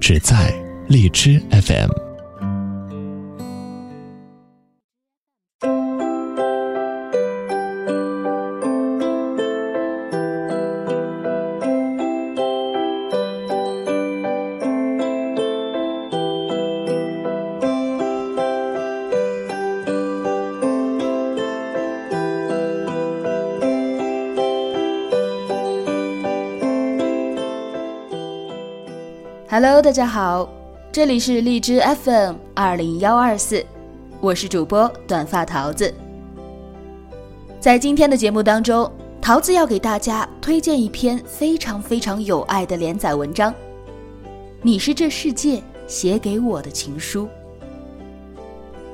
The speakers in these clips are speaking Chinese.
只在荔枝 FM。Hello，大家好，这里是荔枝 FM 二零幺二四，我是主播短发桃子。在今天的节目当中，桃子要给大家推荐一篇非常非常有爱的连载文章，《你是这世界写给我的情书》。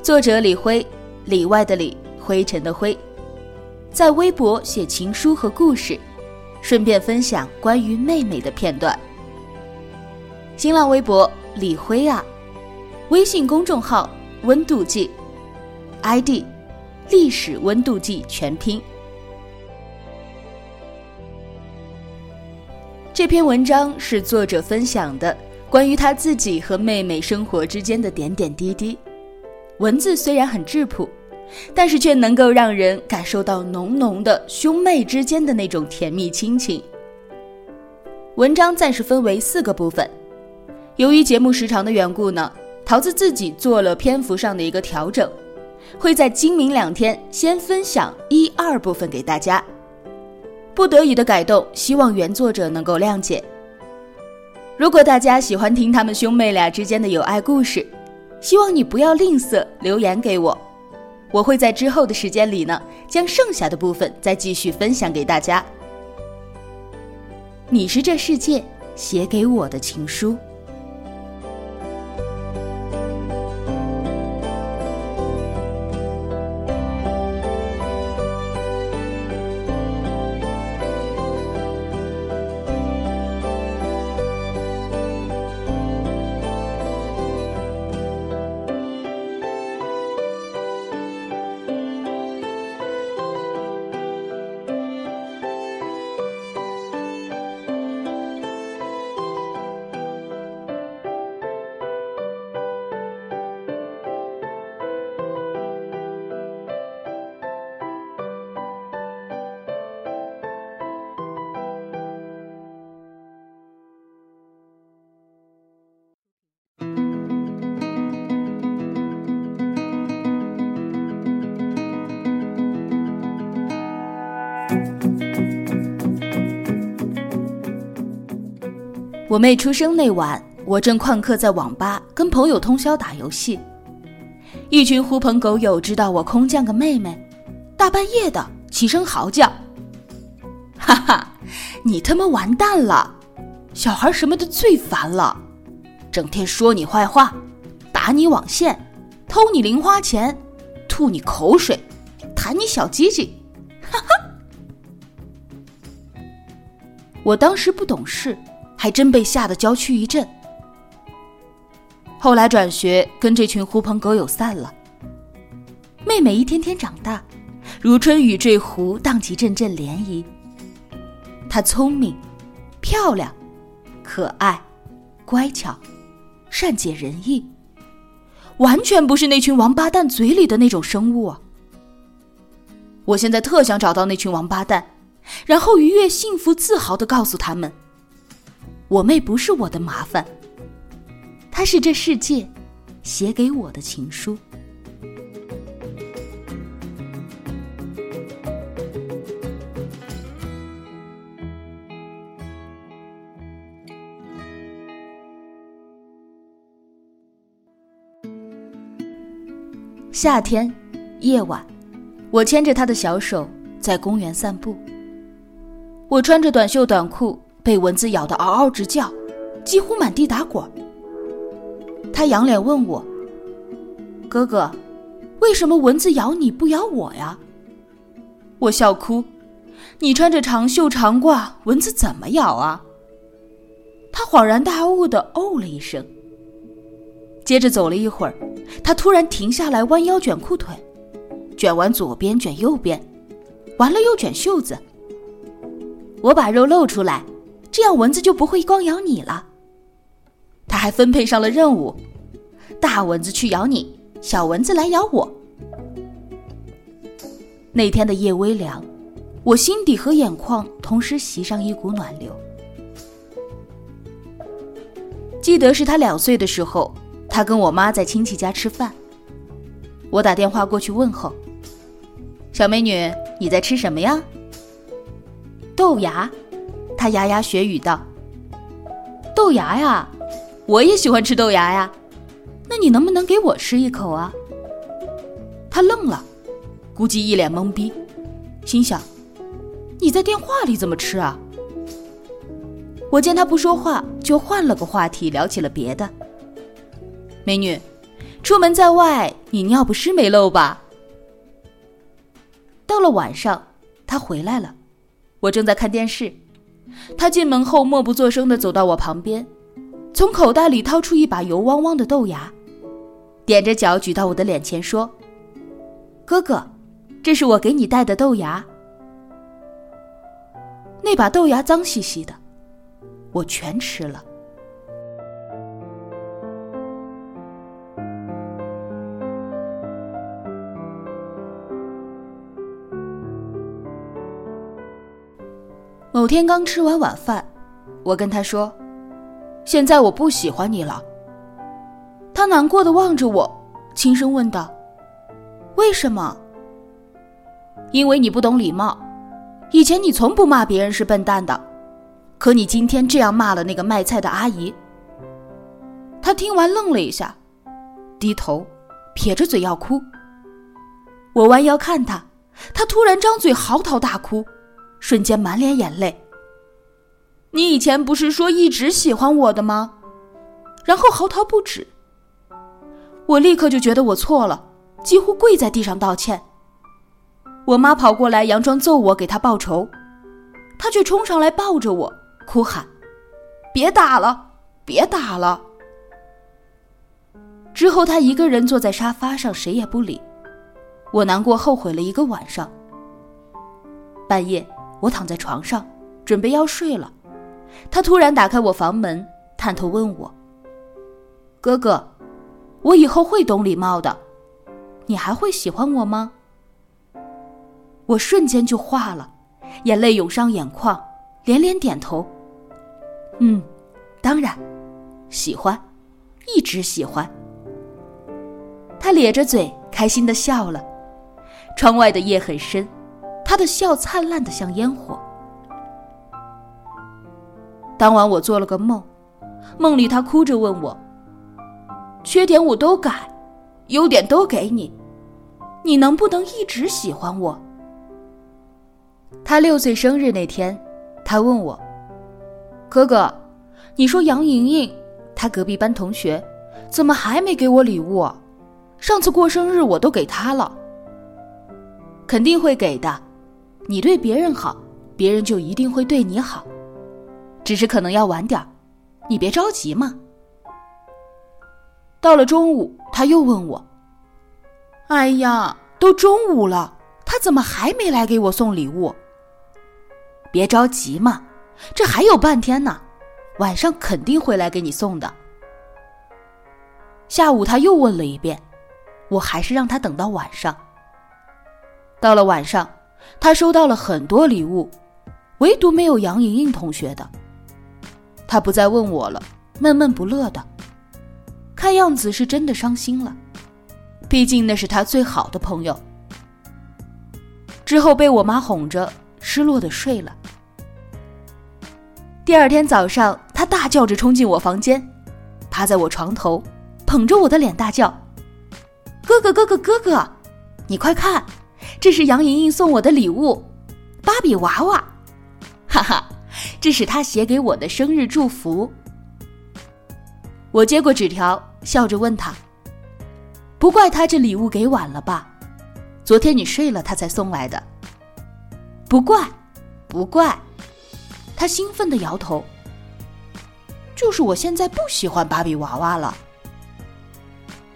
作者李辉，里外的里，灰尘的灰，在微博写情书和故事，顺便分享关于妹妹的片段。新浪微博李辉啊，微信公众号温度计，ID 历史温度计全拼。这篇文章是作者分享的关于他自己和妹妹生活之间的点点滴滴。文字虽然很质朴，但是却能够让人感受到浓浓的兄妹之间的那种甜蜜亲情。文章暂时分为四个部分。由于节目时长的缘故呢，桃子自己做了篇幅上的一个调整，会在今明两天先分享一二部分给大家。不得已的改动，希望原作者能够谅解。如果大家喜欢听他们兄妹俩之间的有爱故事，希望你不要吝啬留言给我，我会在之后的时间里呢，将剩下的部分再继续分享给大家。你是这世界写给我的情书。我妹出生那晚，我正旷课在网吧跟朋友通宵打游戏。一群狐朋狗友知道我空降个妹妹，大半夜的起身嚎叫：“哈哈，你他妈完蛋了！小孩什么的最烦了，整天说你坏话，打你网线，偷你零花钱，吐你口水，弹你小鸡鸡，哈哈！”我当时不懂事。还真被吓得娇躯一震。后来转学，跟这群狐朋狗友散了。妹妹一天天长大，如春雨坠湖，荡起阵阵涟漪。她聪明、漂亮、可爱、乖巧、善解人意，完全不是那群王八蛋嘴里的那种生物！我现在特想找到那群王八蛋，然后愉悦、幸福、自豪的告诉他们。我妹不是我的麻烦，她是这世界写给我的情书。夏天，夜晚，我牵着她的小手在公园散步。我穿着短袖短裤。被蚊子咬得嗷嗷直叫，几乎满地打滚。他仰脸问我：“哥哥，为什么蚊子咬你不咬我呀？”我笑哭：“你穿着长袖长褂，蚊子怎么咬啊？”他恍然大悟的哦了一声，接着走了一会儿，他突然停下来，弯腰卷裤腿，卷完左边卷右边，完了又卷袖子。我把肉露出来，这样蚊子就不会光咬你了。他还分配上了任务：大蚊子去咬你，小蚊子来咬我。那天的夜微凉，我心底和眼眶同时袭上一股暖流。记得是他两岁的时候，他跟我妈在亲戚家吃饭，我打电话过去问候：“小美女，你在吃什么呀？”豆芽，他牙牙学语道：“豆芽呀，我也喜欢吃豆芽呀，那你能不能给我吃一口啊？”他愣了，估计一脸懵逼，心想：“你在电话里怎么吃啊？”我见他不说话，就换了个话题，聊起了别的。美女，出门在外，你尿不湿没漏吧？到了晚上，他回来了。我正在看电视，他进门后默不作声地走到我旁边，从口袋里掏出一把油汪汪的豆芽，踮着脚举到我的脸前说：“哥哥，这是我给你带的豆芽。”那把豆芽脏兮兮的，我全吃了。某天刚吃完晚饭，我跟他说：“现在我不喜欢你了。”他难过的望着我，轻声问道：“为什么？”“因为你不懂礼貌。以前你从不骂别人是笨蛋的，可你今天这样骂了那个卖菜的阿姨。”他听完愣了一下，低头，撇着嘴要哭。我弯腰看他，他突然张嘴嚎啕大哭。瞬间满脸眼泪。你以前不是说一直喜欢我的吗？然后嚎啕不止。我立刻就觉得我错了，几乎跪在地上道歉。我妈跑过来，佯装揍我，给他报仇，他却冲上来抱着我，哭喊：“别打了，别打了！”之后他一个人坐在沙发上，谁也不理。我难过后悔了一个晚上。半夜。我躺在床上，准备要睡了，他突然打开我房门，探头问我：“哥哥，我以后会懂礼貌的，你还会喜欢我吗？”我瞬间就化了，眼泪涌上眼眶，连连点头：“嗯，当然，喜欢，一直喜欢。”他咧着嘴，开心的笑了。窗外的夜很深。他的笑灿烂的像烟火。当晚我做了个梦，梦里他哭着问我：“缺点我都改，优点都给你，你能不能一直喜欢我？”他六岁生日那天，他问我：“哥哥，你说杨莹莹，她隔壁班同学，怎么还没给我礼物？上次过生日我都给她了，肯定会给的。”你对别人好，别人就一定会对你好，只是可能要晚点你别着急嘛。到了中午，他又问我：“哎呀，都中午了，他怎么还没来给我送礼物？”别着急嘛，这还有半天呢，晚上肯定会来给你送的。下午他又问了一遍，我还是让他等到晚上。到了晚上。他收到了很多礼物，唯独没有杨莹莹同学的。他不再问我了，闷闷不乐的，看样子是真的伤心了。毕竟那是他最好的朋友。之后被我妈哄着，失落的睡了。第二天早上，他大叫着冲进我房间，趴在我床头，捧着我的脸大叫：“哥哥，哥哥，哥哥，你快看！”这是杨莹莹送我的礼物，芭比娃娃，哈哈，这是她写给我的生日祝福。我接过纸条，笑着问他：“不怪他这礼物给晚了吧？昨天你睡了，他才送来的。”不怪，不怪。他兴奋的摇头。就是我现在不喜欢芭比娃娃了。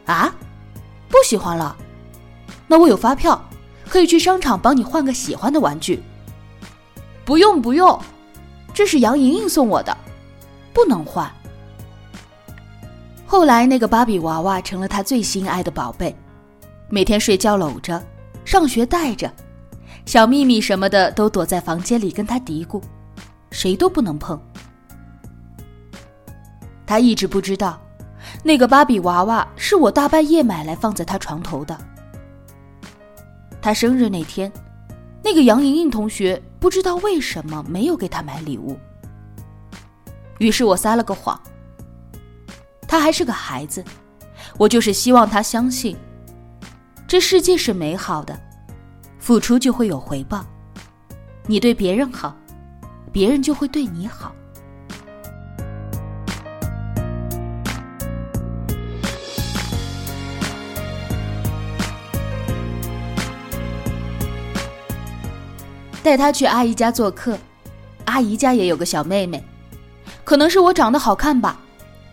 啊，不喜欢了？那我有发票，可以去商场帮你换个喜欢的玩具。不用不用，这是杨莹莹送我的，不能换。后来那个芭比娃娃成了他最心爱的宝贝，每天睡觉搂着，上学带着，小秘密什么的都躲在房间里跟他嘀咕，谁都不能碰。他一直不知道，那个芭比娃娃是我大半夜买来放在他床头的。他生日那天，那个杨莹莹同学不知道为什么没有给他买礼物。于是我撒了个谎。他还是个孩子，我就是希望他相信，这世界是美好的，付出就会有回报。你对别人好，别人就会对你好。带她去阿姨家做客，阿姨家也有个小妹妹，可能是我长得好看吧，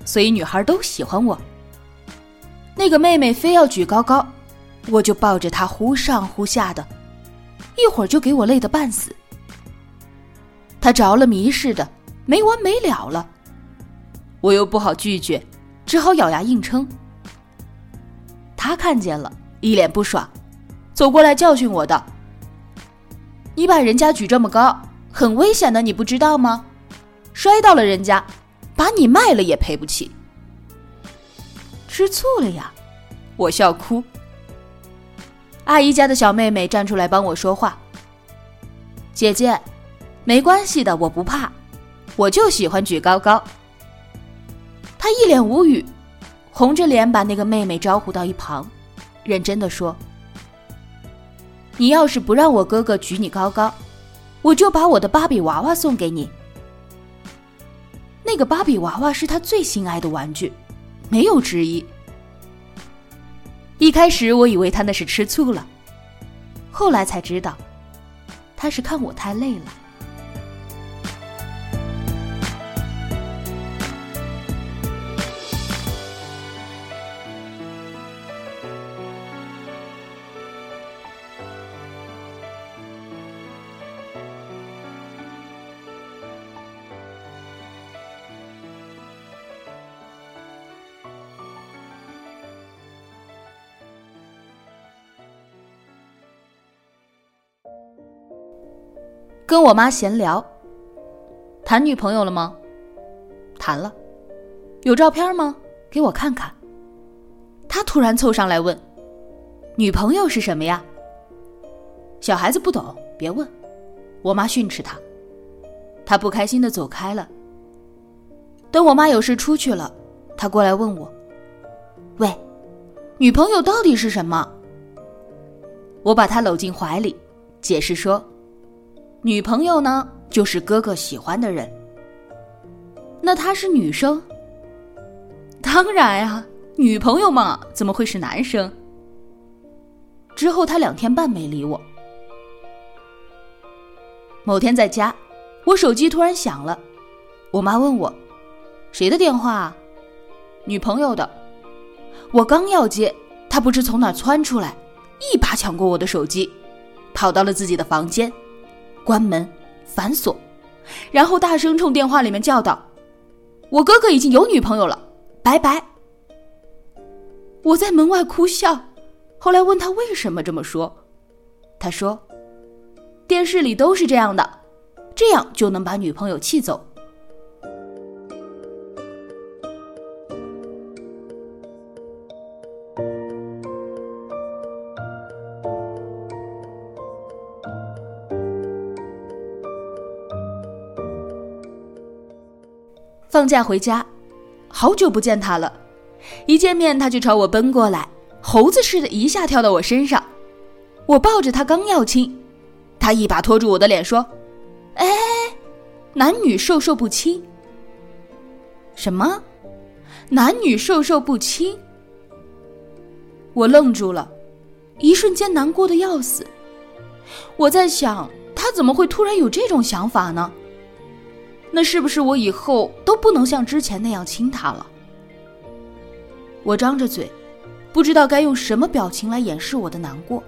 所以女孩都喜欢我。那个妹妹非要举高高，我就抱着她忽上忽下的，一会儿就给我累得半死。她着了迷似的，没完没了了，我又不好拒绝，只好咬牙硬撑。她看见了，一脸不爽，走过来教训我道。你把人家举这么高，很危险的，你不知道吗？摔到了人家，把你卖了也赔不起。吃醋了呀？我笑哭。阿姨家的小妹妹站出来帮我说话。姐姐，没关系的，我不怕，我就喜欢举高高。她一脸无语，红着脸把那个妹妹招呼到一旁，认真的说。你要是不让我哥哥举你高高，我就把我的芭比娃娃送给你。那个芭比娃娃是他最心爱的玩具，没有之一。一开始我以为他那是吃醋了，后来才知道，他是看我太累了。跟我妈闲聊，谈女朋友了吗？谈了，有照片吗？给我看看。他突然凑上来问：“女朋友是什么呀？”小孩子不懂，别问。我妈训斥他，他不开心的走开了。等我妈有事出去了，他过来问我：“喂，女朋友到底是什么？”我把他搂进怀里，解释说。女朋友呢，就是哥哥喜欢的人。那她是女生？当然呀，女朋友嘛，怎么会是男生？之后他两天半没理我。某天在家，我手机突然响了，我妈问我：“谁的电话？”女朋友的。我刚要接，他不知从哪窜出来，一把抢过我的手机，跑到了自己的房间。关门，反锁，然后大声冲电话里面叫道：“我哥哥已经有女朋友了，拜拜。”我在门外哭笑，后来问他为什么这么说，他说：“电视里都是这样的，这样就能把女朋友气走。”放假回家，好久不见他了。一见面他就朝我奔过来，猴子似的，一下跳到我身上。我抱着他刚要亲，他一把拖住我的脸说：“哎，男女授受不亲。”什么？男女授受不亲。我愣住了，一瞬间难过的要死。我在想，他怎么会突然有这种想法呢？那是不是我以后都不能像之前那样亲他了？我张着嘴，不知道该用什么表情来掩饰我的难过。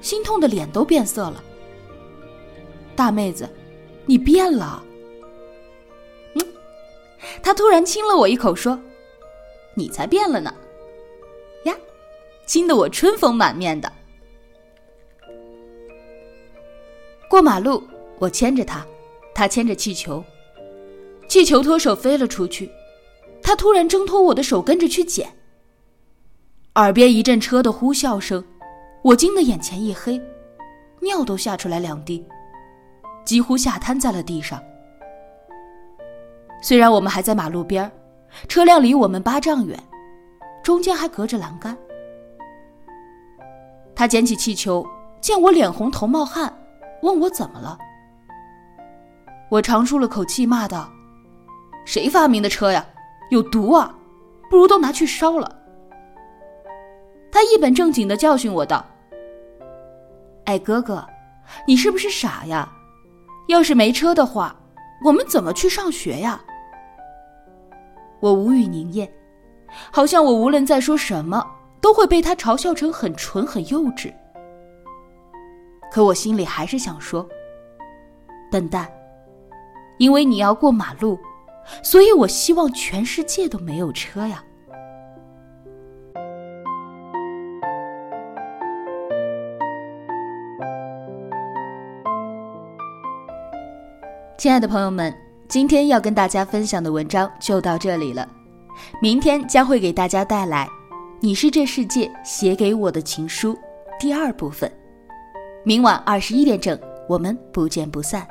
心痛的脸都变色了。大妹子，你变了。嗯，他突然亲了我一口，说：“你才变了呢。”呀，亲得我春风满面的。过马路，我牵着他，他牵着气球，气球脱手飞了出去。他突然挣脱我的手，跟着去捡。耳边一阵车的呼啸声，我惊得眼前一黑，尿都吓出来两滴，几乎吓瘫在了地上。虽然我们还在马路边车辆离我们八丈远，中间还隔着栏杆。他捡起气球，见我脸红头冒汗，问我怎么了。我长出了口气，骂道：“谁发明的车呀？”有毒啊！不如都拿去烧了。他一本正经的教训我道：“哎，哥哥，你是不是傻呀？要是没车的话，我们怎么去上学呀？”我无语凝噎，好像我无论再说什么，都会被他嘲笑成很蠢、很幼稚。可我心里还是想说：“笨蛋，因为你要过马路。”所以我希望全世界都没有车呀！亲爱的朋友们，今天要跟大家分享的文章就到这里了。明天将会给大家带来《你是这世界写给我的情书》第二部分。明晚二十一点整，我们不见不散。